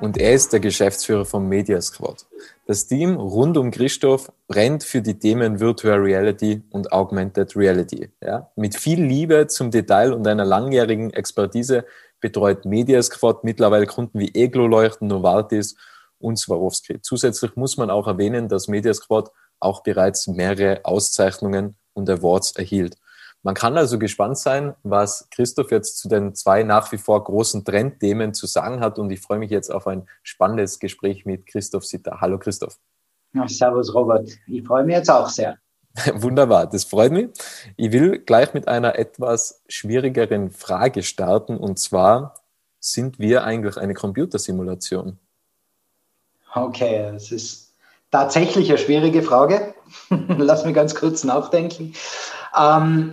und er ist der Geschäftsführer von Media Squad. Das Team rund um Christoph brennt für die Themen Virtual Reality und Augmented Reality. Ja? Mit viel Liebe zum Detail und einer langjährigen Expertise betreut Media Squad mittlerweile Kunden wie Eglo Leuchten, Novartis und Swarovski. Zusätzlich muss man auch erwähnen, dass Media Squad auch bereits mehrere Auszeichnungen und Awards erhielt. Man kann also gespannt sein, was Christoph jetzt zu den zwei nach wie vor großen Trendthemen zu sagen hat. Und ich freue mich jetzt auf ein spannendes Gespräch mit Christoph Sitter. Hallo Christoph. Ja, servus Robert. Ich freue mich jetzt auch sehr. Wunderbar, das freut mich. Ich will gleich mit einer etwas schwierigeren Frage starten. Und zwar, sind wir eigentlich eine Computersimulation? Okay, das ist tatsächlich eine schwierige Frage. Lass mich ganz kurz nachdenken. Ähm,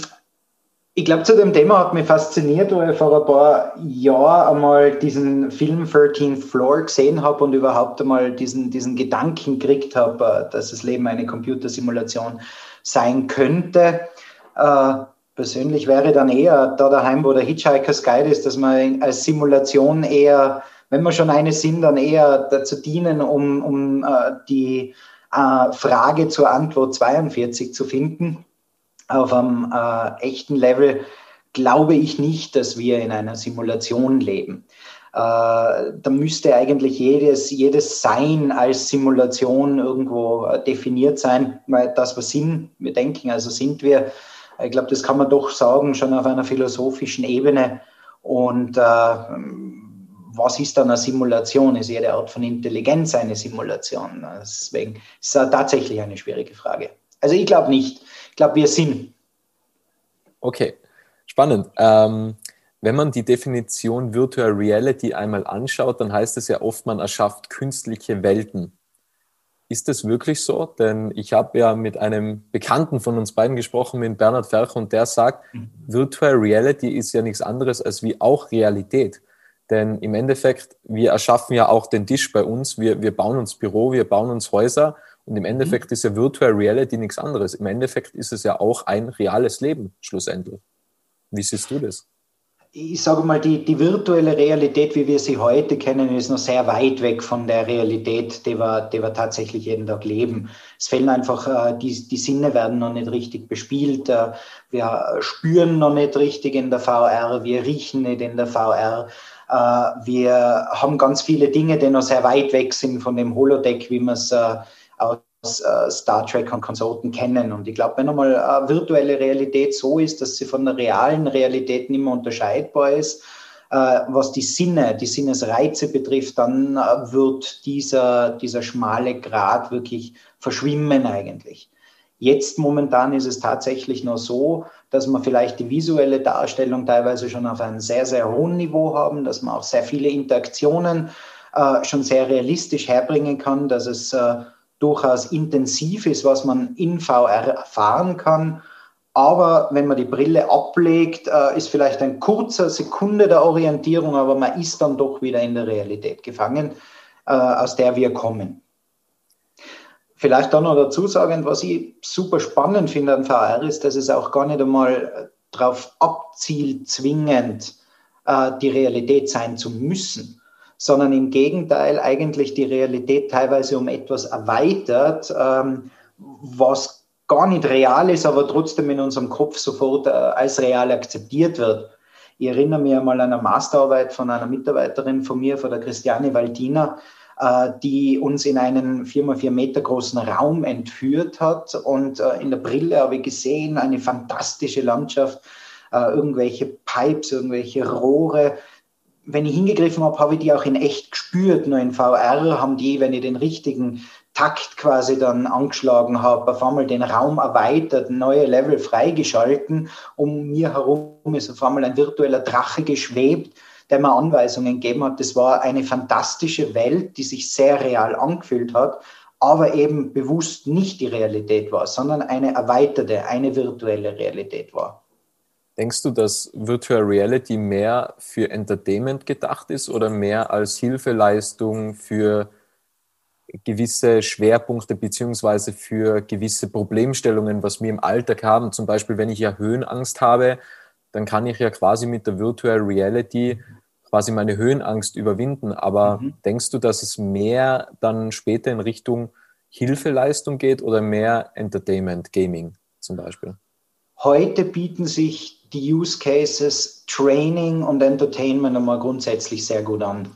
ich glaube, zu dem Thema hat mich fasziniert, weil ich vor ein paar Jahren einmal diesen Film 13th Floor gesehen habe und überhaupt einmal diesen, diesen Gedanken gekriegt habe, äh, dass das Leben eine Computersimulation sein könnte. Äh, persönlich wäre dann eher da daheim, wo der Hitchhiker's Guide ist, dass man als Simulation eher, wenn wir schon eine sind, dann eher dazu dienen, um, um äh, die äh, Frage zur Antwort 42 zu finden auf einem äh, echten Level glaube ich nicht, dass wir in einer Simulation leben. Äh, da müsste eigentlich jedes, jedes Sein als Simulation irgendwo äh, definiert sein, weil das, was sind, wir denken, also sind wir, ich glaube, das kann man doch sagen, schon auf einer philosophischen Ebene. Und äh, was ist dann eine Simulation? Ist jede Art von Intelligenz eine Simulation? Deswegen ist es tatsächlich eine schwierige Frage. Also ich glaube nicht. Ich glaube, wir sind. Okay, spannend. Ähm, wenn man die Definition Virtual Reality einmal anschaut, dann heißt es ja oft, man erschafft künstliche Welten. Ist das wirklich so? Denn ich habe ja mit einem Bekannten von uns beiden gesprochen, mit Bernhard Fercher, und der sagt, mhm. Virtual Reality ist ja nichts anderes als wie auch Realität. Denn im Endeffekt, wir erschaffen ja auch den Tisch bei uns, wir, wir bauen uns Büro, wir bauen uns Häuser und im mhm. Endeffekt mhm. ist ja Virtual Reality nichts anderes. Im Endeffekt ist es ja auch ein reales Leben schlussendlich. Wie siehst du das? Ich sage mal, die, die virtuelle Realität, wie wir sie heute kennen, ist noch sehr weit weg von der Realität, die wir, die wir tatsächlich jeden Tag leben. Es fehlen einfach, äh, die, die Sinne werden noch nicht richtig bespielt. Äh, wir spüren noch nicht richtig in der VR, wir riechen nicht in der VR. Äh, wir haben ganz viele Dinge, die noch sehr weit weg sind von dem Holodeck, wie man es aus äh, Star Trek und Konsorten kennen. Und ich glaube, wenn einmal äh, virtuelle Realität so ist, dass sie von der realen Realität nicht mehr unterscheidbar ist, äh, was die Sinne, die Sinnesreize betrifft, dann äh, wird dieser, dieser schmale Grat wirklich verschwimmen eigentlich. Jetzt momentan ist es tatsächlich nur so, dass wir vielleicht die visuelle Darstellung teilweise schon auf einem sehr, sehr hohen Niveau haben, dass man auch sehr viele Interaktionen äh, schon sehr realistisch herbringen kann, dass es äh, durchaus intensiv ist, was man in VR erfahren kann. Aber wenn man die Brille ablegt, äh, ist vielleicht ein kurzer Sekunde der Orientierung, aber man ist dann doch wieder in der Realität gefangen, äh, aus der wir kommen. Vielleicht dann noch dazu sagen, was ich super spannend finde an VR ist, dass es auch gar nicht einmal darauf abzielt, zwingend äh, die Realität sein zu müssen sondern im Gegenteil eigentlich die Realität teilweise um etwas erweitert, ähm, was gar nicht real ist, aber trotzdem in unserem Kopf sofort äh, als real akzeptiert wird. Ich erinnere mich einmal an eine Masterarbeit von einer Mitarbeiterin von mir, von der Christiane Waldiner, äh, die uns in einen 4x4 Meter großen Raum entführt hat. Und äh, in der Brille habe ich gesehen, eine fantastische Landschaft, äh, irgendwelche Pipes, irgendwelche Rohre. Wenn ich hingegriffen habe, habe ich die auch in echt gespürt. Nur in VR haben die, wenn ich den richtigen Takt quasi dann angeschlagen habe, auf einmal den Raum erweitert, neue Level freigeschalten. Um mir herum ist auf einmal ein virtueller Drache geschwebt der mir Anweisungen gegeben hat. Das war eine fantastische Welt, die sich sehr real angefühlt hat, aber eben bewusst nicht die Realität war, sondern eine erweiterte, eine virtuelle Realität war. Denkst du, dass Virtual Reality mehr für Entertainment gedacht ist oder mehr als Hilfeleistung für gewisse Schwerpunkte beziehungsweise für gewisse Problemstellungen, was wir im Alltag haben? Zum Beispiel, wenn ich ja Höhenangst habe, dann kann ich ja quasi mit der Virtual Reality quasi meine Höhenangst überwinden. Aber mhm. denkst du, dass es mehr dann später in Richtung Hilfeleistung geht oder mehr Entertainment, Gaming zum Beispiel? Heute bieten sich die Use Cases Training und Entertainment einmal grundsätzlich sehr gut an.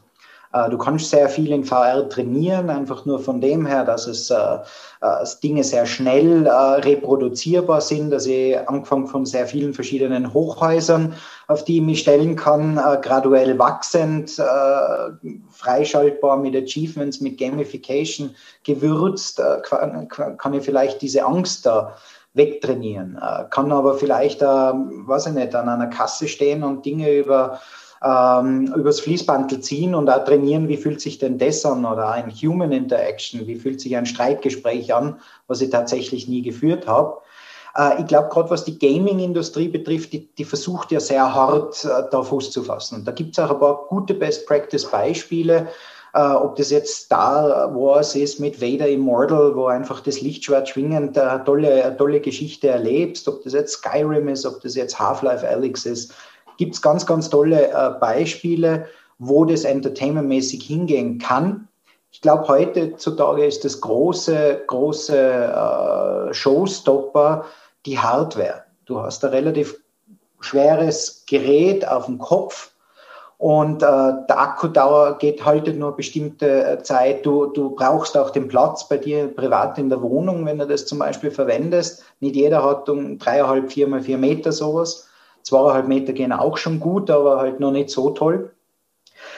Äh, du kannst sehr viel in VR trainieren, einfach nur von dem her, dass es äh, äh, dass Dinge sehr schnell reproduzierbar sind, dass ich angefangen von sehr vielen verschiedenen Hochhäusern, auf die ich mich stellen kann, graduell wachsend, freischaltbar mit Achievements, mit Gamification gewürzt, kann ich vielleicht diese Angst da wegtrainieren. Kann aber vielleicht, weiß ich nicht, an einer Kasse stehen und Dinge über ähm, übers Fließbandel ziehen und auch trainieren, wie fühlt sich denn das an oder ein Human Interaction, wie fühlt sich ein Streitgespräch an, was ich tatsächlich nie geführt habe. Äh, ich glaube, gerade was die Gaming-Industrie betrifft, die, die, versucht ja sehr hart, äh, da Fuß zu fassen. Und da gibt es auch ein paar gute Best-Practice-Beispiele. Uh, ob das jetzt Star Wars ist mit Vader Immortal, wo einfach das Lichtschwert schwingend eine tolle, eine tolle Geschichte erlebst, ob das jetzt Skyrim ist, ob das jetzt Half-Life Alyx ist gibt es ganz, ganz tolle äh, Beispiele, wo das entertainmentmäßig hingehen kann. Ich glaube, heutzutage ist das große, große äh, Showstopper die Hardware. Du hast ein relativ schweres Gerät auf dem Kopf und äh, der Akkudauer geht heute nur eine bestimmte äh, Zeit. Du, du brauchst auch den Platz bei dir privat in der Wohnung, wenn du das zum Beispiel verwendest. Nicht jeder hat um dreieinhalb, vier mal vier Meter sowas. Zweieinhalb Meter gehen auch schon gut, aber halt noch nicht so toll.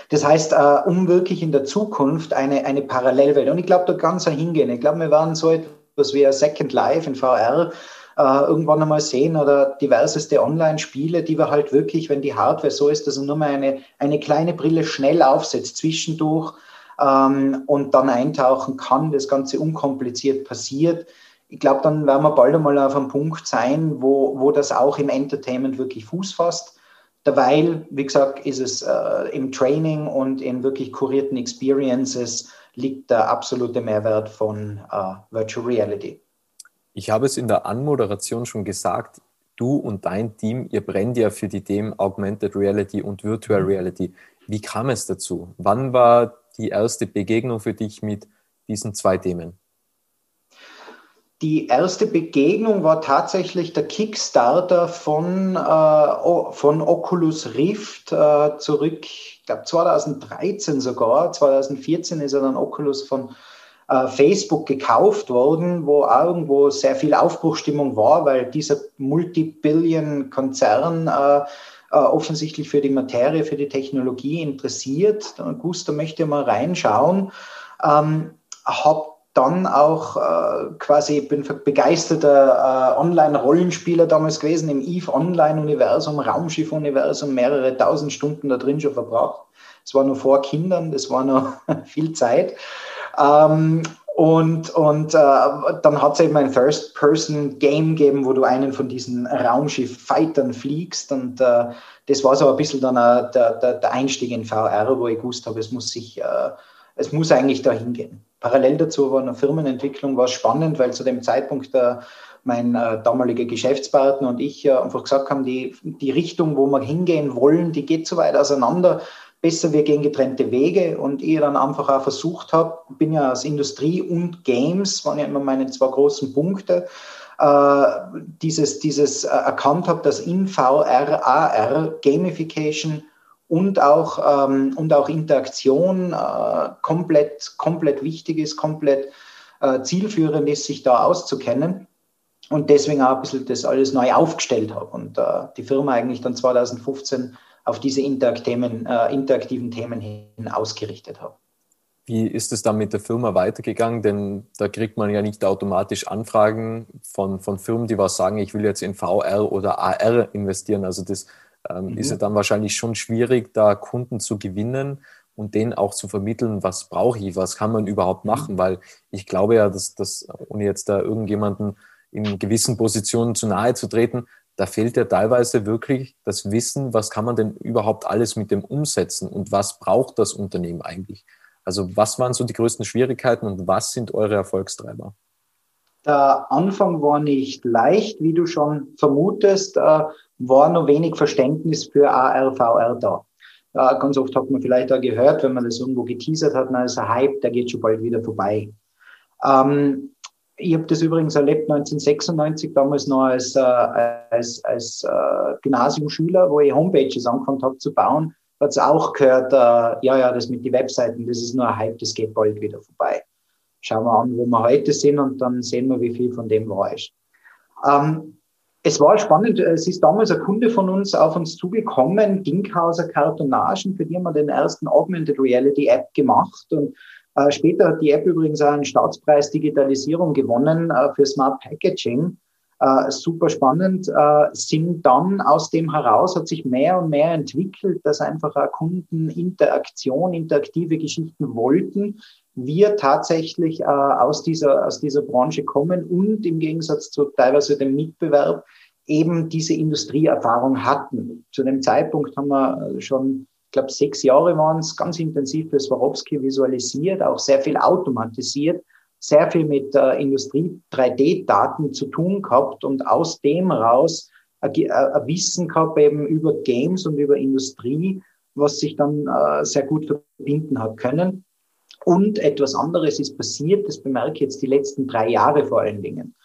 Das heißt, äh, um wirklich in der Zukunft eine, eine Parallelwelt, und ich glaube, da ganz hingehen. Ich glaube, wir werden so etwas wie ein Second Life in VR äh, irgendwann einmal sehen oder diverseste Online-Spiele, die wir halt wirklich, wenn die Hardware so ist, dass man nur mal eine, eine kleine Brille schnell aufsetzt, zwischendurch ähm, und dann eintauchen kann, das Ganze unkompliziert passiert ich glaube, dann werden wir bald einmal auf einem Punkt sein, wo, wo das auch im Entertainment wirklich Fuß fasst. Derweil, wie gesagt, ist es äh, im Training und in wirklich kurierten Experiences liegt der absolute Mehrwert von äh, Virtual Reality. Ich habe es in der Anmoderation schon gesagt, du und dein Team, ihr brennt ja für die Themen Augmented Reality und Virtual mhm. Reality. Wie kam es dazu? Wann war die erste Begegnung für dich mit diesen zwei Themen? Die erste Begegnung war tatsächlich der Kickstarter von, äh, von Oculus Rift äh, zurück, ich glaube 2013 sogar. 2014 ist ja dann Oculus von äh, Facebook gekauft worden, wo irgendwo sehr viel Aufbruchstimmung war, weil dieser Multibillion-Konzern äh, äh, offensichtlich für die Materie, für die Technologie interessiert. Gusto möchte mal reinschauen. Ähm, hab dann auch äh, quasi, ich bin begeisterter äh, Online-Rollenspieler damals gewesen, im EVE Online-Universum, Raumschiff-Universum, mehrere tausend Stunden da drin schon verbracht. Das war nur vor Kindern, das war noch viel Zeit. Ähm, und und äh, dann hat es eben ein First-Person-Game gegeben, wo du einen von diesen Raumschiff-Fightern fliegst. Und äh, das war so ein bisschen dann äh, der, der, der, Einstieg in VR, wo ich gewusst habe, es muss sich, äh, es muss eigentlich dahin gehen. Parallel dazu war eine Firmenentwicklung, war spannend, weil zu dem Zeitpunkt äh, mein äh, damaliger Geschäftspartner und ich äh, einfach gesagt haben, die, die Richtung, wo wir hingehen wollen, die geht zu weit auseinander. Besser, wir gehen getrennte Wege. Und ich dann einfach auch versucht habe, bin ja aus Industrie und Games, waren ja immer meine zwei großen Punkte, äh, dieses, dieses äh, erkannt habe, dass in VR, AR, Gamification und auch, ähm, und auch Interaktion äh, komplett, komplett wichtig ist, komplett äh, zielführend ist, sich da auszukennen. Und deswegen auch ein bisschen das alles neu aufgestellt habe und äh, die Firma eigentlich dann 2015 auf diese Interakt-Themen, äh, interaktiven Themen hin ausgerichtet habe. Wie ist es dann mit der Firma weitergegangen? Denn da kriegt man ja nicht automatisch Anfragen von, von Firmen, die was sagen, ich will jetzt in VR oder AR investieren. Also das ähm, mhm. ist ja dann wahrscheinlich schon schwierig, da Kunden zu gewinnen und denen auch zu vermitteln, was brauche ich, was kann man überhaupt mhm. machen. Weil ich glaube ja, dass, dass ohne jetzt da irgendjemanden in gewissen Positionen zu nahe zu treten, da fehlt ja teilweise wirklich das Wissen, was kann man denn überhaupt alles mit dem umsetzen und was braucht das Unternehmen eigentlich. Also was waren so die größten Schwierigkeiten und was sind eure Erfolgstreiber? Der Anfang war nicht leicht, wie du schon vermutest, äh, war noch wenig Verständnis für AR, VR da. Ganz oft hat man vielleicht auch gehört, wenn man das irgendwo geteasert hat, na, ist ein Hype, der geht schon bald wieder vorbei. Ähm, ich habe das übrigens erlebt 1996, damals noch als, äh, als, als äh, Gymnasiumschüler, wo ich Homepages angefangen habe zu bauen hat es auch gehört, äh, ja, ja, das mit den Webseiten, das ist nur ein Hype, das geht bald wieder vorbei. Schauen wir an, wo wir heute sind und dann sehen wir, wie viel von dem war ist. Ähm, es war spannend, es ist damals ein Kunde von uns auf uns zugekommen, Dinkhauser Kartonagen, für die haben wir den ersten Augmented Reality App gemacht und später hat die App übrigens auch einen Staatspreis Digitalisierung gewonnen äh, für Smart Packaging. Äh, super spannend, äh, sind dann aus dem heraus, hat sich mehr und mehr entwickelt, dass einfach Kunden Interaktion, interaktive Geschichten wollten, wir tatsächlich äh, aus, dieser, aus dieser Branche kommen und im Gegensatz zu teilweise dem Mitbewerb eben diese Industrieerfahrung hatten. Zu dem Zeitpunkt haben wir schon, glaube, sechs Jahre waren es, ganz intensiv für Swarovski visualisiert, auch sehr viel automatisiert sehr viel mit äh, Industrie 3D-Daten zu tun gehabt und aus dem raus ein, ein Wissen gehabt eben über Games und über Industrie, was sich dann äh, sehr gut verbinden hat können. Und etwas anderes ist passiert, das bemerke ich jetzt die letzten drei Jahre vor allen Dingen.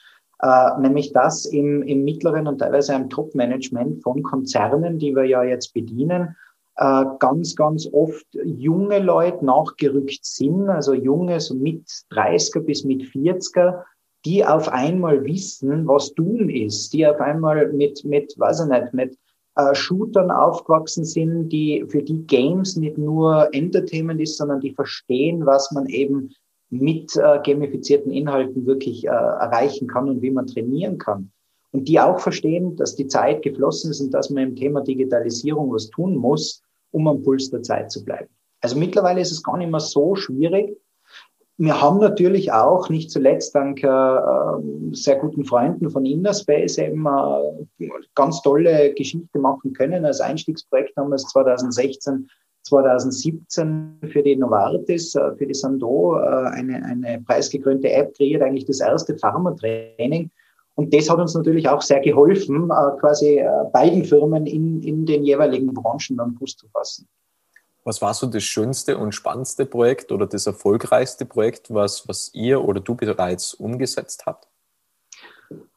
Äh, nämlich das im, im mittleren und teilweise im Top-Management von Konzernen, die wir ja jetzt bedienen, äh, ganz, ganz oft junge Leute nachgerückt sind, also junge, so mit 30er bis mit 40er, die auf einmal wissen, was Doom ist, die auf einmal mit, mit, weiß ich nicht, mit äh, Shootern aufgewachsen sind, die für die Games nicht nur Entertainment ist, sondern die verstehen, was man eben mit äh, gamifizierten Inhalten wirklich äh, erreichen kann und wie man trainieren kann und die auch verstehen, dass die Zeit geflossen ist und dass man im Thema Digitalisierung was tun muss, um am Puls der Zeit zu bleiben. Also mittlerweile ist es gar nicht mehr so schwierig. Wir haben natürlich auch, nicht zuletzt dank äh, sehr guten Freunden von Innerspace eben äh, ganz tolle Geschichte machen können. Als Einstiegsprojekt haben wir es 2016 2017 für die Novartis, äh, für die Sando äh, eine, eine preisgekrönte App kreiert, eigentlich das erste Pharmatraining, und das hat uns natürlich auch sehr geholfen, äh, quasi äh, beiden Firmen in, in den jeweiligen Branchen dann Fuß zu fassen. Was war so das schönste und spannendste Projekt oder das erfolgreichste Projekt, was, was ihr oder du bereits umgesetzt habt?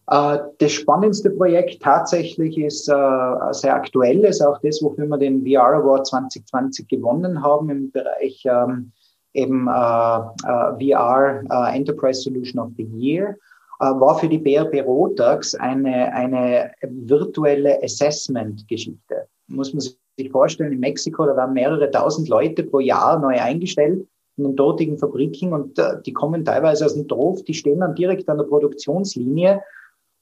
Äh, das spannendste Projekt tatsächlich ist sehr aktuell, ist auch das, wofür wir den VR Award 2020 gewonnen haben im Bereich ähm, eben VR Enterprise Solution of the Year. Äh, war für die BRP Rotax eine, eine virtuelle Assessment-Geschichte. Muss man sich vorstellen, in Mexiko, da waren mehrere tausend Leute pro Jahr neu eingestellt in den dortigen Fabriken und äh, die kommen teilweise aus dem Dorf, die stehen dann direkt an der Produktionslinie,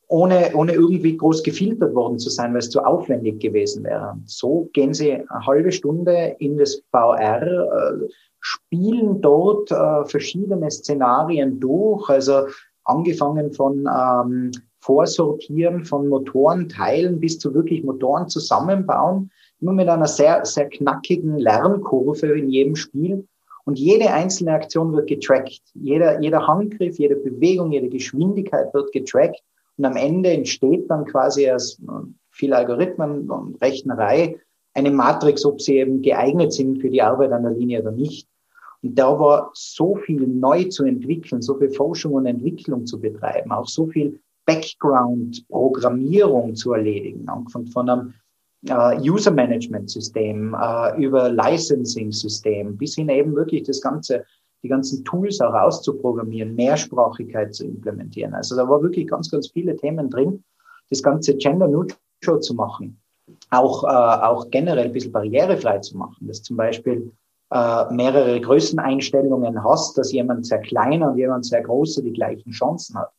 ohne, ohne irgendwie groß gefiltert worden zu sein, weil es zu aufwendig gewesen wäre. So gehen sie eine halbe Stunde in das VR, äh, spielen dort verschiedene Szenarien durch, also angefangen von ähm, Vorsortieren von Motorenteilen bis zu wirklich Motoren zusammenbauen, immer mit einer sehr, sehr knackigen Lernkurve in jedem Spiel. Und jede einzelne Aktion wird getrackt. Jeder, jeder Handgriff, jede Bewegung, jede Geschwindigkeit wird getrackt. Und am Ende entsteht dann quasi aus äh, viel Algorithmen und Rechnerei eine Matrix, ob sie eben geeignet sind für die Arbeit an der Linie oder nicht. Und da war so viel neu zu entwickeln, so viel Forschung und Entwicklung zu betreiben, auch so viel Background-Programmierung zu erledigen, angefangen von einem äh, User-Management-System, äh, über Licensing-System, bis hin eben wirklich das ganze, die ganzen Tools auch auszuprogrammieren, Mehrsprachigkeit zu implementieren. Also da war wirklich ganz, ganz viele Themen drin, das ganze Gender-Neutral zu machen, auch, äh, auch generell ein bisschen barrierefrei zu machen, dass zum Beispiel äh, mehrere Größeneinstellungen hast, dass jemand sehr kleiner und jemand sehr großer die gleichen Chancen hat.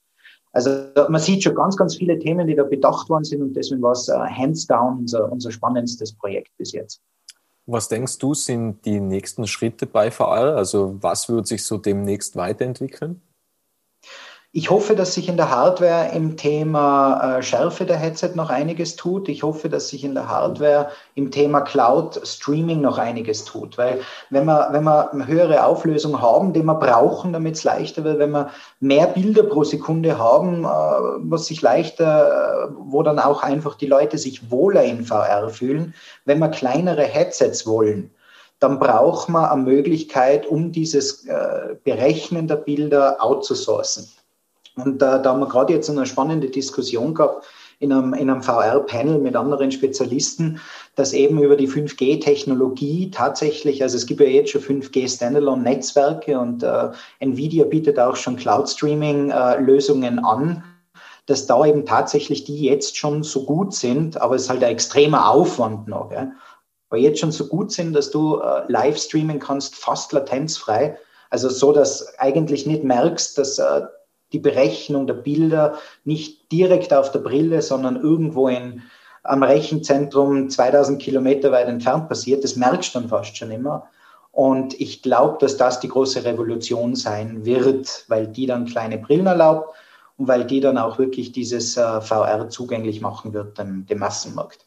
Also man sieht schon ganz, ganz viele Themen, die da bedacht worden sind und deswegen war es uh, hands down unser, unser spannendstes Projekt bis jetzt. Was denkst du, sind die nächsten Schritte bei VR? Also was wird sich so demnächst weiterentwickeln? Ich hoffe, dass sich in der Hardware im Thema äh, Schärfe der Headset noch einiges tut. Ich hoffe, dass sich in der Hardware im Thema Cloud Streaming noch einiges tut. Weil wenn wir, wenn wir eine höhere Auflösung haben, die wir brauchen, damit es leichter wird, wenn wir mehr Bilder pro Sekunde haben, äh, was sich leichter, äh, wo dann auch einfach die Leute sich wohler in VR fühlen, wenn wir kleinere Headsets wollen, dann braucht man eine Möglichkeit, um dieses Berechnen der Bilder outzusourcen. Und äh, da haben wir gerade jetzt eine spannende Diskussion gehabt in einem, in einem VR-Panel mit anderen Spezialisten, dass eben über die 5G-Technologie tatsächlich, also es gibt ja jetzt schon 5G-Standalone-Netzwerke und äh, Nvidia bietet auch schon Cloud-Streaming-Lösungen äh, an, dass da eben tatsächlich die jetzt schon so gut sind, aber es ist halt ein extremer Aufwand noch, ja, aber jetzt schon so gut sind, dass du äh, live streamen kannst, fast latenzfrei. Also so, dass eigentlich nicht merkst, dass äh, die Berechnung der Bilder nicht direkt auf der Brille, sondern irgendwo in, am Rechenzentrum 2000 Kilometer weit entfernt passiert. Das merkst du dann fast schon immer. Und ich glaube, dass das die große Revolution sein wird, weil die dann kleine Brillen erlaubt und weil die dann auch wirklich dieses äh, VR zugänglich machen wird, dem, dem Massenmarkt.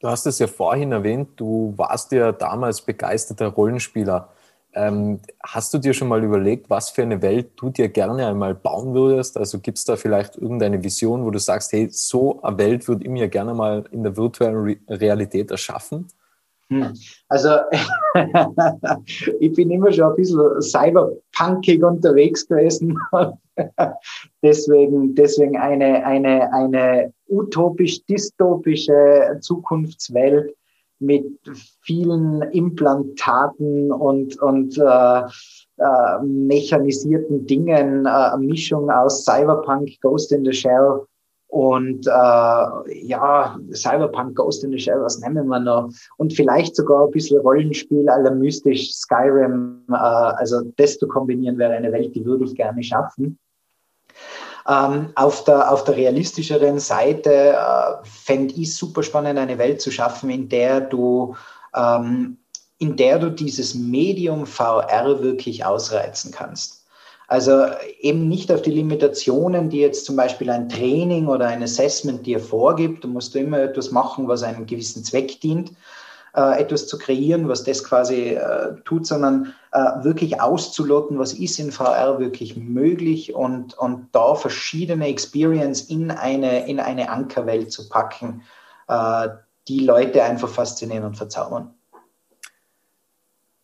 Du hast es ja vorhin erwähnt, du warst ja damals begeisterter Rollenspieler. Ähm, hast du dir schon mal überlegt, was für eine Welt du dir gerne einmal bauen würdest? Also gibt es da vielleicht irgendeine Vision, wo du sagst, hey, so eine Welt würde ich mir gerne mal in der virtuellen Re Realität erschaffen? Hm. Also ich bin immer schon ein bisschen cyberpunkig unterwegs gewesen. deswegen, deswegen eine, eine, eine utopisch-dystopische Zukunftswelt, mit vielen Implantaten und, und äh, äh, mechanisierten Dingen, äh, Mischung aus Cyberpunk, Ghost in the Shell und äh, ja, Cyberpunk, Ghost in the Shell, was nennen wir noch? Und vielleicht sogar ein bisschen Rollenspiel aller mystisch Skyrim. Äh, also das zu kombinieren wäre eine Welt, die würde ich gerne schaffen. Ähm, auf, der, auf der realistischeren Seite äh, fände ich super spannend, eine Welt zu schaffen, in der du, ähm, in der du dieses Medium VR wirklich ausreizen kannst. Also eben nicht auf die Limitationen, die jetzt zum Beispiel ein Training oder ein Assessment dir vorgibt. Du musst immer etwas machen, was einem gewissen Zweck dient, äh, etwas zu kreieren, was das quasi äh, tut, sondern äh, wirklich auszuloten, was ist in VR wirklich möglich und, und da verschiedene Experience in eine, in eine Ankerwelt zu packen, äh, die Leute einfach faszinieren und verzaubern.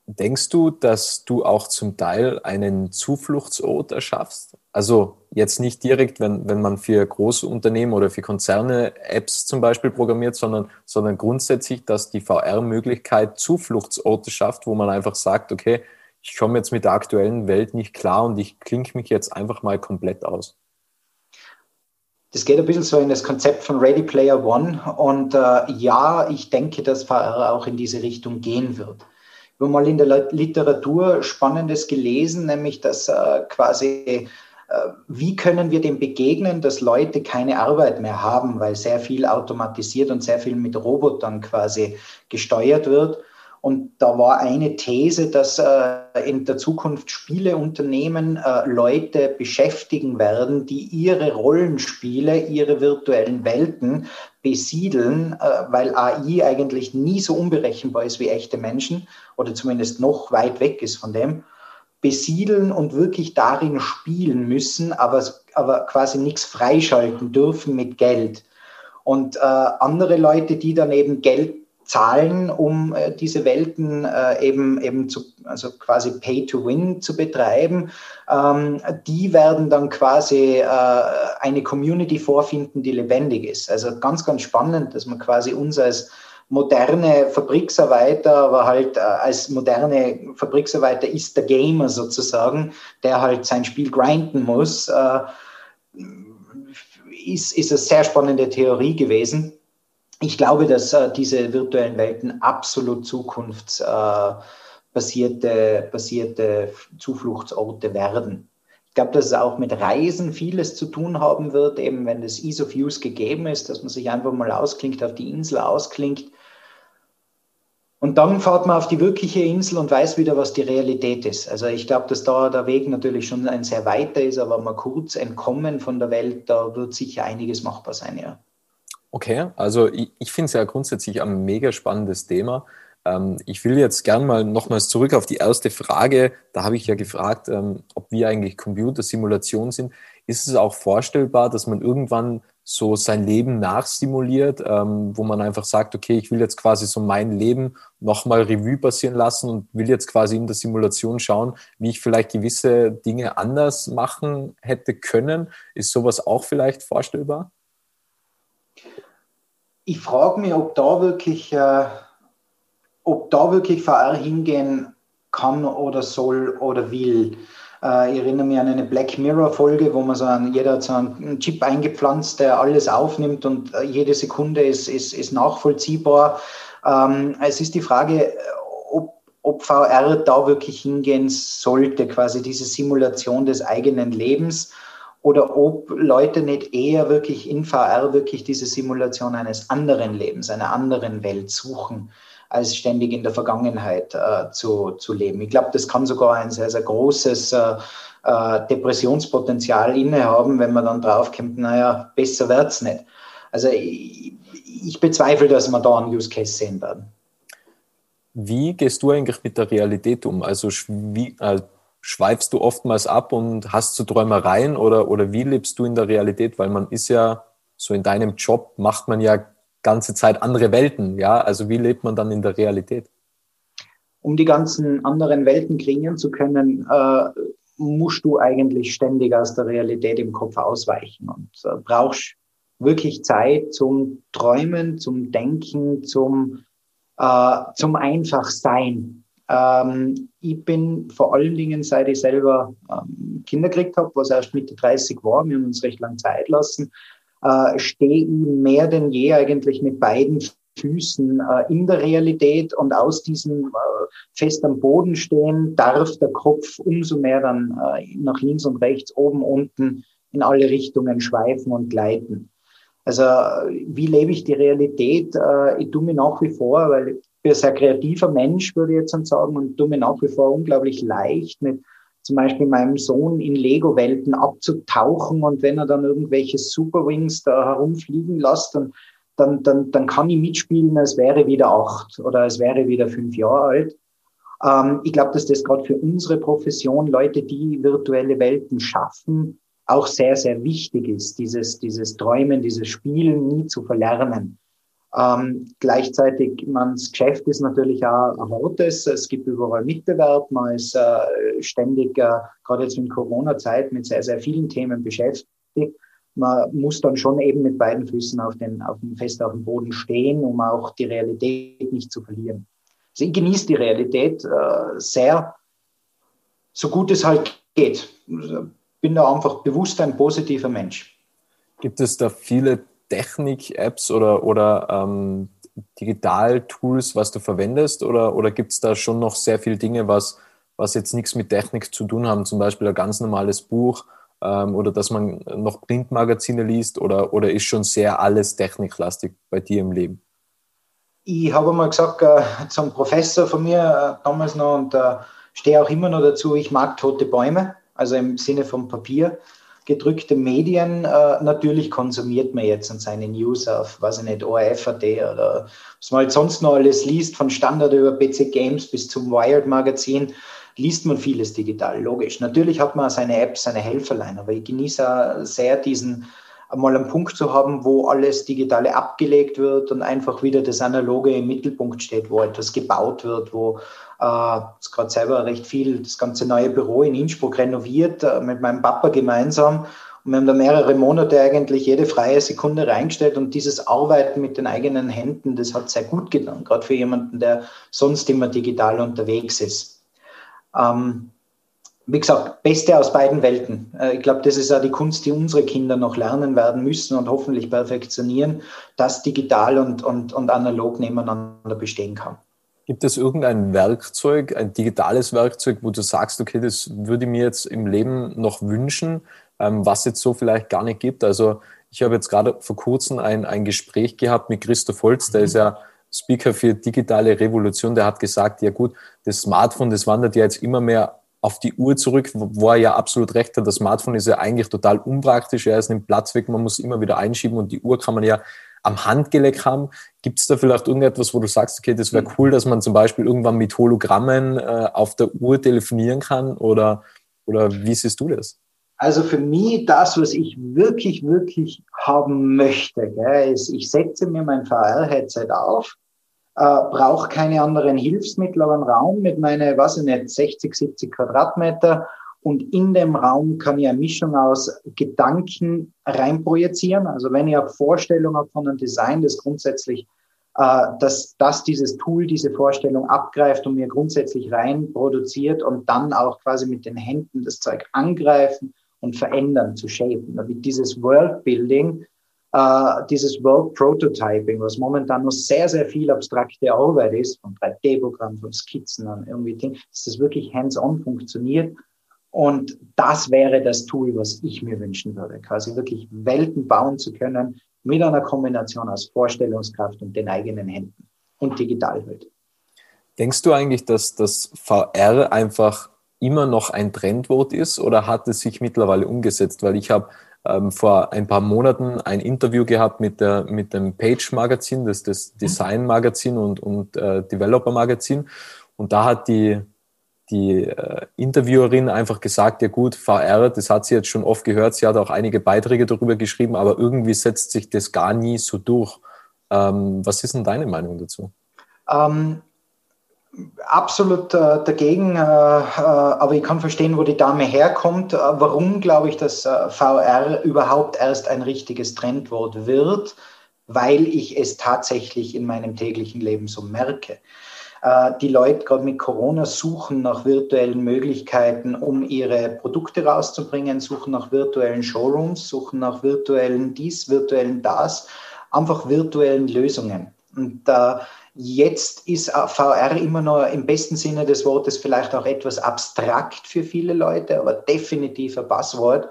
Denkst du, dass du auch zum Teil einen Zufluchtsort erschaffst? Also jetzt nicht direkt, wenn, wenn man für große Unternehmen oder für Konzerne Apps zum Beispiel programmiert, sondern, sondern grundsätzlich, dass die VR-Möglichkeit Zufluchtsorte schafft, wo man einfach sagt, okay, ich komme jetzt mit der aktuellen Welt nicht klar und ich klinke mich jetzt einfach mal komplett aus. Das geht ein bisschen so in das Konzept von Ready Player One. Und äh, ja, ich denke, dass VR auch in diese Richtung gehen wird habe mal in der Literatur Spannendes gelesen, nämlich dass äh, quasi, äh, wie können wir dem begegnen, dass Leute keine Arbeit mehr haben, weil sehr viel automatisiert und sehr viel mit Robotern quasi gesteuert wird. Und da war eine These, dass äh, in der Zukunft Spieleunternehmen äh, Leute beschäftigen werden, die ihre Rollenspiele, ihre virtuellen Welten besiedeln, äh, weil AI eigentlich nie so unberechenbar ist wie echte Menschen oder zumindest noch weit weg ist von dem, besiedeln und wirklich darin spielen müssen, aber, aber quasi nichts freischalten dürfen mit Geld. Und äh, andere Leute, die dann eben Geld zahlen, um äh, diese Welten äh, eben, eben zu, also quasi Pay to Win zu betreiben. Ähm, die werden dann quasi äh, eine Community vorfinden, die lebendig ist. Also ganz, ganz spannend, dass man quasi uns als moderne Fabriksarbeiter, aber halt äh, als moderne Fabriksarbeiter ist der Gamer sozusagen, der halt sein Spiel grinden muss, äh, ist, ist eine sehr spannende Theorie gewesen. Ich glaube, dass äh, diese virtuellen Welten absolut zukunftsbasierte äh, basierte Zufluchtsorte werden. Ich glaube, dass es auch mit Reisen vieles zu tun haben wird, eben wenn das Ease of Use gegeben ist, dass man sich einfach mal ausklingt, auf die Insel ausklingt. Und dann fährt man auf die wirkliche Insel und weiß wieder, was die Realität ist. Also ich glaube, dass da der Weg natürlich schon ein sehr weiter ist, aber mal kurz entkommen von der Welt, da wird sicher einiges machbar sein, ja. Okay, also ich, ich finde es ja grundsätzlich ein mega spannendes Thema. Ähm, ich will jetzt gern mal nochmals zurück auf die erste Frage. Da habe ich ja gefragt, ähm, ob wir eigentlich Computersimulation sind. Ist es auch vorstellbar, dass man irgendwann so sein Leben nachsimuliert, ähm, wo man einfach sagt, okay, ich will jetzt quasi so mein Leben nochmal Revue passieren lassen und will jetzt quasi in der Simulation schauen, wie ich vielleicht gewisse Dinge anders machen hätte können. Ist sowas auch vielleicht vorstellbar? Ich frage mich, ob da wirklich äh, ob da wirklich VR hingehen kann oder soll oder will. Äh, ich erinnere mich an eine Black Mirror-Folge, wo man so einen, jeder hat so einen Chip eingepflanzt, der alles aufnimmt und äh, jede Sekunde ist, ist, ist nachvollziehbar. Ähm, es ist die Frage, ob, ob VR da wirklich hingehen sollte, quasi diese Simulation des eigenen Lebens oder ob Leute nicht eher wirklich in VR wirklich diese Simulation eines anderen Lebens, einer anderen Welt suchen als ständig in der Vergangenheit äh, zu, zu leben. Ich glaube, das kann sogar ein sehr, sehr großes äh, äh, Depressionspotenzial innehaben, wenn man dann draufkommt, naja, besser wird es nicht. Also ich, ich, bezweifle, dass wir da einen Use Case sehen werden. Wie gehst du eigentlich mit der Realität um? Also wie, äh, schweifst du oftmals ab und hast so Träumereien oder, oder wie lebst du in der Realität? Weil man ist ja so in deinem Job, macht man ja ganze Zeit andere Welten. Ja, also wie lebt man dann in der Realität? Um die ganzen anderen Welten kreieren zu können, äh, musst du eigentlich ständig aus der Realität im Kopf ausweichen und äh, brauchst wirklich Zeit zum Träumen, zum Denken, zum, äh, zum Einfachsein. Ähm, ich bin vor allen Dingen, seit ich selber ähm, Kinder gekriegt habe, was erst Mitte 30 war, wir haben uns recht lang Zeit lassen, äh, stehe ich mehr denn je eigentlich mit beiden Füßen äh, in der Realität und aus diesem äh, fest am Boden stehen darf der Kopf umso mehr dann äh, nach links und rechts, oben, unten in alle Richtungen schweifen und gleiten. Also wie lebe ich die Realität? Äh, ich tue mir nach wie vor, weil ein sehr kreativer Mensch, würde ich jetzt sagen, und tue mir nach wie vor unglaublich leicht mit zum Beispiel meinem Sohn in Lego-Welten abzutauchen und wenn er dann irgendwelche Superwings da herumfliegen lässt, dann, dann, dann, dann kann ich mitspielen, als wäre wieder acht oder als wäre wieder fünf Jahre alt. Ähm, ich glaube, dass das gerade für unsere Profession, Leute, die virtuelle Welten schaffen, auch sehr, sehr wichtig ist, dieses, dieses Träumen, dieses Spielen nie zu verlernen. Ähm, gleichzeitig, das Geschäft ist natürlich auch ein hartes. Es gibt überall Mitbewerb. Man ist äh, ständig, äh, gerade jetzt in Corona-Zeit, mit sehr, sehr vielen Themen beschäftigt. Man muss dann schon eben mit beiden Füßen auf den, auf dem, fest auf dem Boden stehen, um auch die Realität nicht zu verlieren. Also ich genieße die Realität äh, sehr, so gut es halt geht. Bin da einfach bewusst ein positiver Mensch. Gibt es da viele Technik-Apps oder, oder ähm, Digital-Tools, was du verwendest? Oder, oder gibt es da schon noch sehr viele Dinge, was, was jetzt nichts mit Technik zu tun haben? Zum Beispiel ein ganz normales Buch ähm, oder dass man noch Printmagazine liest oder, oder ist schon sehr alles techniklastig bei dir im Leben? Ich habe mal gesagt äh, zum Professor von mir äh, damals noch und äh, stehe auch immer noch dazu, ich mag tote Bäume, also im Sinne vom Papier gedrückte Medien äh, natürlich konsumiert man jetzt an seine News auf, weiß ich nicht, ORF.at oder was man halt sonst noch alles liest, von Standard über PC Games bis zum Wired Magazin, liest man vieles digital, logisch. Natürlich hat man seine Apps, seine Helferlein, aber ich genieße sehr diesen mal einen Punkt zu haben, wo alles Digitale abgelegt wird und einfach wieder das Analoge im Mittelpunkt steht, wo etwas gebaut wird, wo äh, ist gerade selber recht viel, das ganze neue Büro in Innsbruck renoviert, äh, mit meinem Papa gemeinsam. Und wir haben da mehrere Monate eigentlich jede freie Sekunde reingestellt und dieses Arbeiten mit den eigenen Händen, das hat sehr gut getan, gerade für jemanden, der sonst immer digital unterwegs ist. Ähm, wie gesagt, Beste aus beiden Welten. Äh, ich glaube, das ist auch die Kunst, die unsere Kinder noch lernen werden müssen und hoffentlich perfektionieren, dass digital und, und, und analog nebeneinander bestehen kann. Gibt es irgendein Werkzeug, ein digitales Werkzeug, wo du sagst, okay, das würde ich mir jetzt im Leben noch wünschen, ähm, was jetzt so vielleicht gar nicht gibt? Also ich habe jetzt gerade vor kurzem ein, ein Gespräch gehabt mit Christoph Holz, der mhm. ist ja Speaker für digitale Revolution, der hat gesagt, ja gut, das Smartphone, das wandert ja jetzt immer mehr auf die Uhr zurück, wo er ja absolut recht hat. Das Smartphone ist ja eigentlich total unpraktisch. Er ist nimmt Platz weg, man muss immer wieder einschieben und die Uhr kann man ja am Handgelenk haben. Gibt es da vielleicht irgendetwas, wo du sagst, okay, das wäre cool, dass man zum Beispiel irgendwann mit Hologrammen äh, auf der Uhr telefonieren kann? Oder, oder wie siehst du das? Also für mich das, was ich wirklich, wirklich haben möchte, gell, ist, ich setze mir mein VR-Headset auf, äh, brauche keine anderen Hilfsmittel, aber einen Raum mit meine, was ich nicht, 60, 70 Quadratmeter und in dem Raum kann ich eine Mischung aus Gedanken reinprojizieren. Also wenn ich eine Vorstellung habe von einem Design, das grundsätzlich, äh, dass, dass dieses Tool diese Vorstellung abgreift und mir grundsätzlich rein produziert und dann auch quasi mit den Händen das Zeug angreifen und verändern, zu shapen. Damit dieses Worldbuilding äh, dieses World Prototyping, was momentan noch sehr, sehr viel abstrakte Arbeit ist, von 3D-Programmen, von Skizzen an irgendwie Dinge, dass das wirklich hands-on funktioniert. Und das wäre das Tool, was ich mir wünschen würde, quasi wirklich Welten bauen zu können mit einer Kombination aus Vorstellungskraft und den eigenen Händen und Digitalwelt. Denkst du eigentlich, dass das VR einfach immer noch ein Trendwort ist oder hat es sich mittlerweile umgesetzt? Weil ich habe ähm, vor ein paar Monaten ein Interview gehabt mit, der, mit dem Page-Magazin, das, das mhm. Design-Magazin und, und äh, Developer-Magazin. Und da hat die, die äh, Interviewerin einfach gesagt, ja gut, VR, das hat sie jetzt schon oft gehört, sie hat auch einige Beiträge darüber geschrieben, aber irgendwie setzt sich das gar nie so durch. Ähm, was ist denn deine Meinung dazu? Ähm, absolut äh, dagegen, äh, äh, aber ich kann verstehen, wo die Dame herkommt. Äh, warum glaube ich, dass äh, VR überhaupt erst ein richtiges Trendwort wird? Weil ich es tatsächlich in meinem täglichen Leben so merke. Die Leute gerade mit Corona suchen nach virtuellen Möglichkeiten, um ihre Produkte rauszubringen, suchen nach virtuellen Showrooms, suchen nach virtuellen dies, virtuellen das, einfach virtuellen Lösungen. Und äh, Jetzt ist VR immer noch im besten Sinne des Wortes vielleicht auch etwas abstrakt für viele Leute, aber definitiv ein Passwort.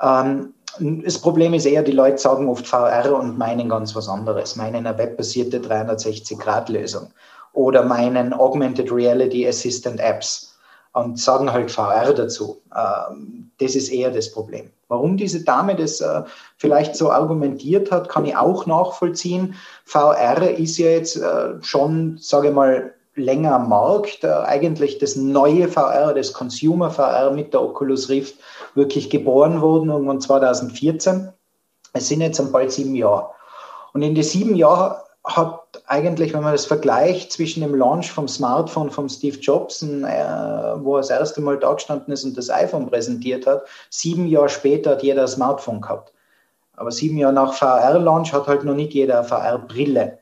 Ähm, das Problem ist eher, die Leute sagen oft VR und meinen ganz was anderes, meinen eine webbasierte 360-Grad-Lösung oder meinen Augmented Reality Assistant Apps und sagen halt VR dazu. Ähm, das ist eher das Problem. Warum diese Dame das äh, vielleicht so argumentiert hat, kann ich auch nachvollziehen. VR ist ja jetzt äh, schon, sage ich mal, länger am Markt. Äh, eigentlich das neue VR, das Consumer VR mit der Oculus Rift wirklich geboren worden, irgendwann 2014. Es sind jetzt bald sieben Jahre. Und in den sieben Jahren hat eigentlich, wenn man das vergleicht zwischen dem Launch vom Smartphone von Steve Jobs, äh, wo er das erste Mal da gestanden ist und das iPhone präsentiert hat, sieben Jahre später hat jeder ein Smartphone gehabt. Aber sieben Jahre nach VR-Launch hat halt noch nicht jeder eine VR-Brille.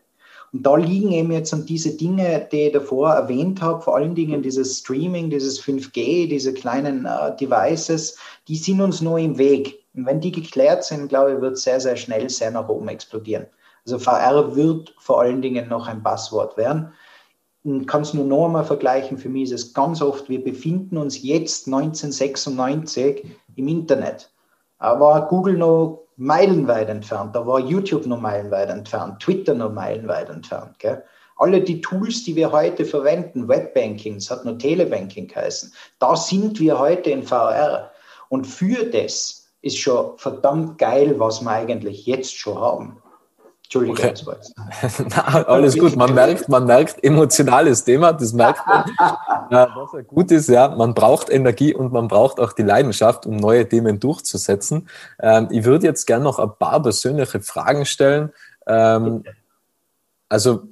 Und da liegen eben jetzt an diese Dinge, die ich davor erwähnt habe, vor allen Dingen dieses Streaming, dieses 5G, diese kleinen äh, Devices, die sind uns nur im Weg. Und wenn die geklärt sind, glaube ich, wird sehr, sehr schnell sehr nach oben explodieren. Also VR wird vor allen Dingen noch ein Passwort werden. Ich kann es nur noch einmal vergleichen. Für mich ist es ganz oft, wir befinden uns jetzt 1996 im Internet. Da war Google noch meilenweit entfernt, da war YouTube noch meilenweit entfernt, Twitter noch meilenweit entfernt. Gell? Alle die Tools, die wir heute verwenden, Webbanking, es hat nur Telebanking geheißen, da sind wir heute in VR. Und für das ist schon verdammt geil, was wir eigentlich jetzt schon haben. Entschuldige, okay. Na, alles gut. Man merkt, man merkt, emotionales Thema, das merkt man. was ja gut ist, ja, man braucht Energie und man braucht auch die Leidenschaft, um neue Themen durchzusetzen. Ähm, ich würde jetzt gerne noch ein paar persönliche Fragen stellen. Ähm, also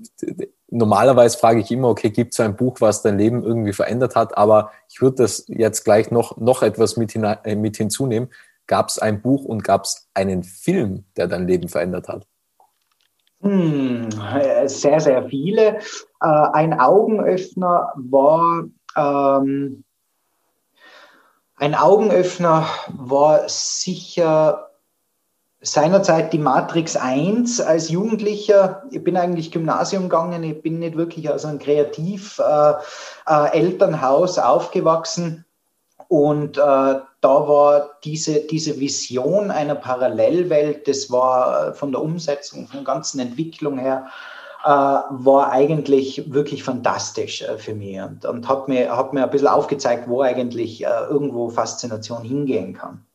normalerweise frage ich immer, okay, gibt es ein Buch, was dein Leben irgendwie verändert hat? Aber ich würde das jetzt gleich noch, noch etwas mit, hinein, äh, mit hinzunehmen. Gab es ein Buch und gab es einen Film, der dein Leben verändert hat? Hm, sehr, sehr viele. Äh, ein Augenöffner war ähm, ein Augenöffner war sicher seinerzeit die Matrix 1 als Jugendlicher. Ich bin eigentlich Gymnasium gegangen, ich bin nicht wirklich aus einem Kreativ-Elternhaus äh, äh, aufgewachsen. Und äh, da war diese, diese Vision einer Parallelwelt, das war äh, von der Umsetzung, von der ganzen Entwicklung her, äh, war eigentlich wirklich fantastisch äh, für mich und, und hat, mir, hat mir ein bisschen aufgezeigt, wo eigentlich irgendwo Faszination hingehen kann.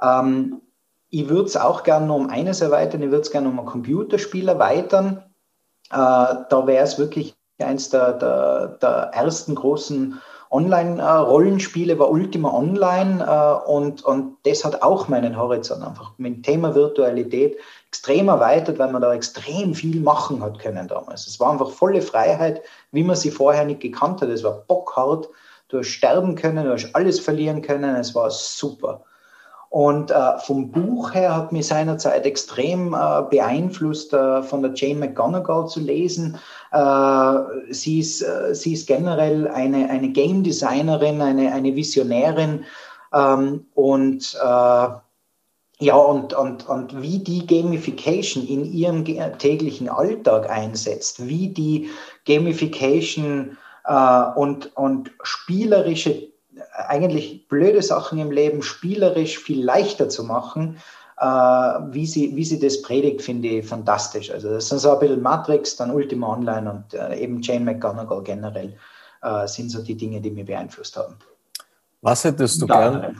Ähm, ich würde es auch gerne um eines erweitern, ich würde es gerne um ein Computerspiel erweitern. Äh, da wäre es wirklich eins der, der, der ersten großen Online-Rollenspiele, war Ultima Online äh, und, und das hat auch meinen Horizont einfach mit dem Thema Virtualität extrem erweitert, weil man da extrem viel machen hat können damals. Es war einfach volle Freiheit, wie man sie vorher nicht gekannt hat. Es war bockhart, du hast sterben können, du hast alles verlieren können, es war super. Und äh, vom Buch her hat mich seinerzeit extrem äh, beeinflusst, äh, von der Jane McGonagall zu lesen. Äh, sie, ist, äh, sie ist generell eine, eine Game Designerin, eine, eine Visionärin. Ähm, und äh, ja, und, und, und wie die Gamification in ihrem täglichen Alltag einsetzt, wie die Gamification und, und spielerische eigentlich blöde Sachen im Leben spielerisch viel leichter zu machen, äh, wie, sie, wie sie das predigt, finde ich fantastisch. Also das sind so ein bisschen Matrix, dann Ultima Online und äh, eben Jane McGonagall generell äh, sind so die Dinge, die mich beeinflusst haben. Was hättest du gerne?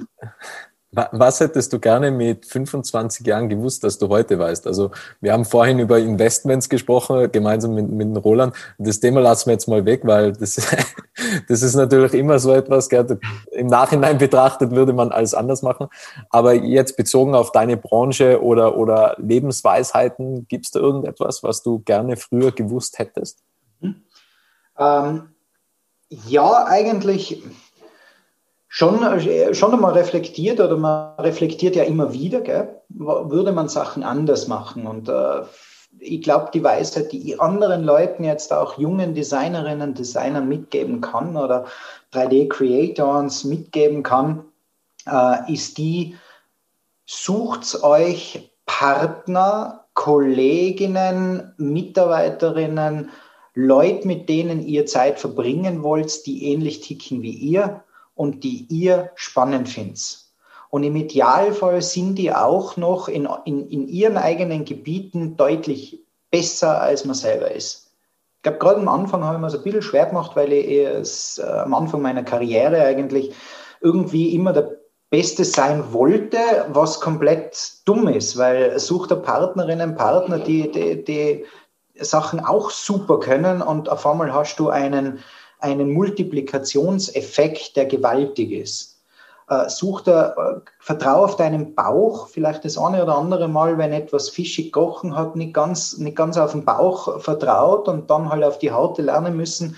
Was hättest du gerne mit 25 Jahren gewusst, dass du heute weißt? Also wir haben vorhin über Investments gesprochen, gemeinsam mit, mit Roland. Das Thema lassen wir jetzt mal weg, weil das, das ist natürlich immer so etwas, gell, im Nachhinein betrachtet würde man alles anders machen. Aber jetzt bezogen auf deine Branche oder, oder Lebensweisheiten, gibt es da irgendetwas, was du gerne früher gewusst hättest? Ähm, ja, eigentlich schon, äh, schon einmal reflektiert oder man reflektiert ja immer wieder, gell? würde man Sachen anders machen. Und äh, ich glaube, die Weisheit, die anderen Leuten jetzt auch jungen Designerinnen, Designern mitgeben kann oder 3D-Creators mitgeben kann, äh, ist die, sucht euch Partner, Kolleginnen, Mitarbeiterinnen, Leute, mit denen ihr Zeit verbringen wollt, die ähnlich ticken wie ihr und die ihr spannend findet. Und im Idealfall sind die auch noch in, in, in ihren eigenen Gebieten deutlich besser, als man selber ist. Ich glaube, gerade am Anfang habe ich mir so ein bisschen schwer gemacht, weil ich es, äh, am Anfang meiner Karriere eigentlich irgendwie immer der Beste sein wollte, was komplett dumm ist, weil sucht der Partnerinnen, Partner, die, die, die Sachen auch super können und auf einmal hast du einen, einen Multiplikationseffekt, der gewaltig ist. Äh, such da, äh, vertrau auf deinen Bauch, vielleicht das eine oder andere Mal, wenn etwas fischig kochen hat, nicht ganz, nicht ganz auf den Bauch vertraut und dann halt auf die Haut lernen müssen,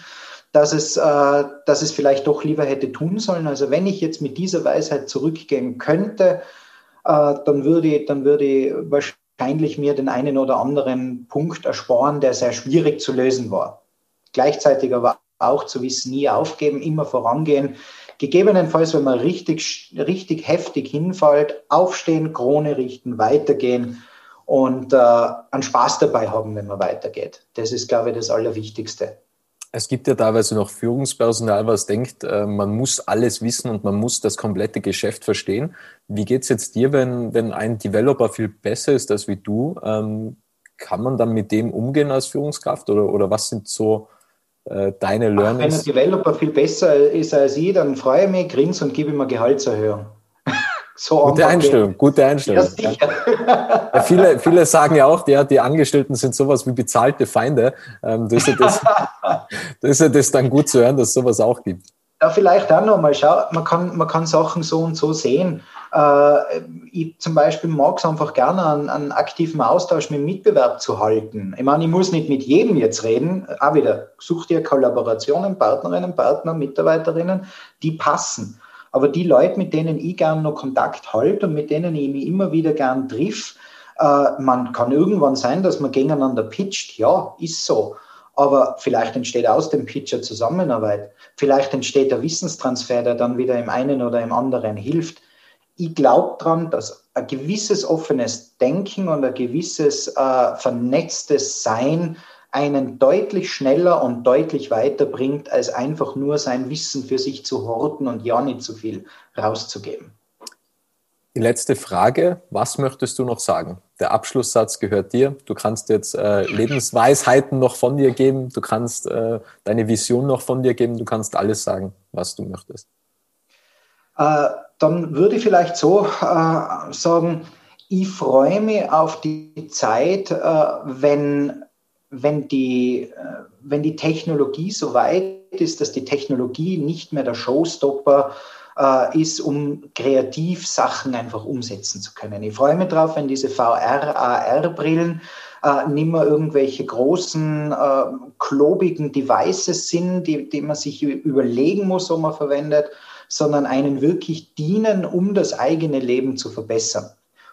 dass es, äh, dass es vielleicht doch lieber hätte tun sollen. Also wenn ich jetzt mit dieser Weisheit zurückgehen könnte, äh, dann würde ich, dann würde ich wahrscheinlich mir den einen oder anderen Punkt ersparen, der sehr schwierig zu lösen war. Gleichzeitig aber auch zu wissen, nie aufgeben, immer vorangehen. Gegebenenfalls, wenn man richtig, richtig heftig hinfällt, aufstehen, Krone richten, weitergehen und äh, einen Spaß dabei haben, wenn man weitergeht. Das ist, glaube ich, das Allerwichtigste. Es gibt ja teilweise noch Führungspersonal, was denkt, äh, man muss alles wissen und man muss das komplette Geschäft verstehen. Wie geht es jetzt dir, wenn, wenn ein Developer viel besser ist als wie du? Ähm, kann man dann mit dem umgehen als Führungskraft oder, oder was sind so äh, deine Learnings? Ach, wenn ein Developer viel besser ist als ich, dann freue ich mich, grinse und gebe ihm eine Gehaltserhöhung. so gute Einstellung, geht. gute Einstellung. Ja, ja. viele, viele sagen ja auch, ja, die Angestellten sind sowas wie bezahlte Feinde. Ähm, das, ist ja das, das ist ja das dann gut zu hören, dass es sowas auch gibt. Ja, vielleicht auch nochmal, schau, man kann, man kann Sachen so und so sehen. Äh, ich zum Beispiel mag es einfach gerne, einen, einen, aktiven Austausch mit dem Mitbewerb zu halten. Ich meine, ich muss nicht mit jedem jetzt reden. Auch wieder, such dir Kollaborationen, Partnerinnen, Partner, Mitarbeiterinnen, die passen. Aber die Leute, mit denen ich gern noch Kontakt halte und mit denen ich mich immer wieder gern triff, äh, man kann irgendwann sein, dass man gegeneinander pitcht. Ja, ist so. Aber vielleicht entsteht aus dem Pitcher Zusammenarbeit. Vielleicht entsteht der Wissenstransfer, der dann wieder im einen oder im anderen hilft. Ich glaube daran, dass ein gewisses offenes Denken und ein gewisses äh, vernetztes Sein einen deutlich schneller und deutlich weiterbringt, als einfach nur sein Wissen für sich zu horten und ja nicht zu viel rauszugeben. Die letzte Frage, was möchtest du noch sagen? Der Abschlusssatz gehört dir. Du kannst jetzt äh, Lebensweisheiten noch von dir geben, du kannst äh, deine Vision noch von dir geben, du kannst alles sagen, was du möchtest. Äh, dann würde ich vielleicht so äh, sagen, ich freue mich auf die Zeit, äh, wenn, wenn, die, äh, wenn die Technologie so weit ist, dass die Technologie nicht mehr der Showstopper ist äh, ist, um kreativ Sachen einfach umsetzen zu können. Ich freue mich drauf, wenn diese VR, AR-Brillen äh, nicht mehr irgendwelche großen, äh, klobigen Devices sind, die, die man sich überlegen muss, wo man verwendet, sondern einen wirklich dienen, um das eigene Leben zu verbessern.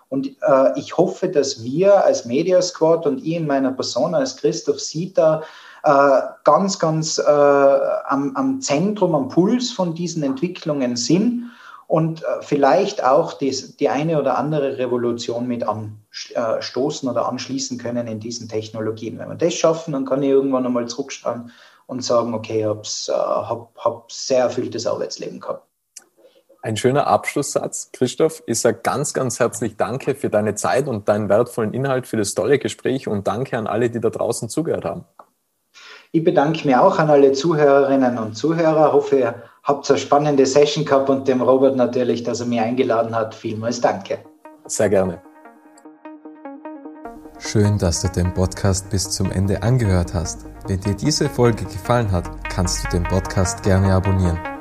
Und äh, ich hoffe, dass wir als Media Squad und ich in meiner Person als Christoph Sieter äh, ganz, ganz äh, am, am Zentrum, am Puls von diesen Entwicklungen sind und äh, vielleicht auch die, die eine oder andere Revolution mit anstoßen oder anschließen können in diesen Technologien. Wenn wir das schaffen, dann kann ich irgendwann einmal zurückschauen und sagen, okay, ich habe äh, hab, hab sehr erfülltes Arbeitsleben gehabt. Ein schöner Abschlusssatz. Christoph, ich sage ganz, ganz herzlich Danke für deine Zeit und deinen wertvollen Inhalt, für das tolle Gespräch und danke an alle, die da draußen zugehört haben. Ich bedanke mich auch an alle Zuhörerinnen und Zuhörer. Ich hoffe, ihr habt eine spannende Session gehabt und dem Robert natürlich, dass er mich eingeladen hat. Vielmals danke. Sehr gerne. Schön, dass du den Podcast bis zum Ende angehört hast. Wenn dir diese Folge gefallen hat, kannst du den Podcast gerne abonnieren.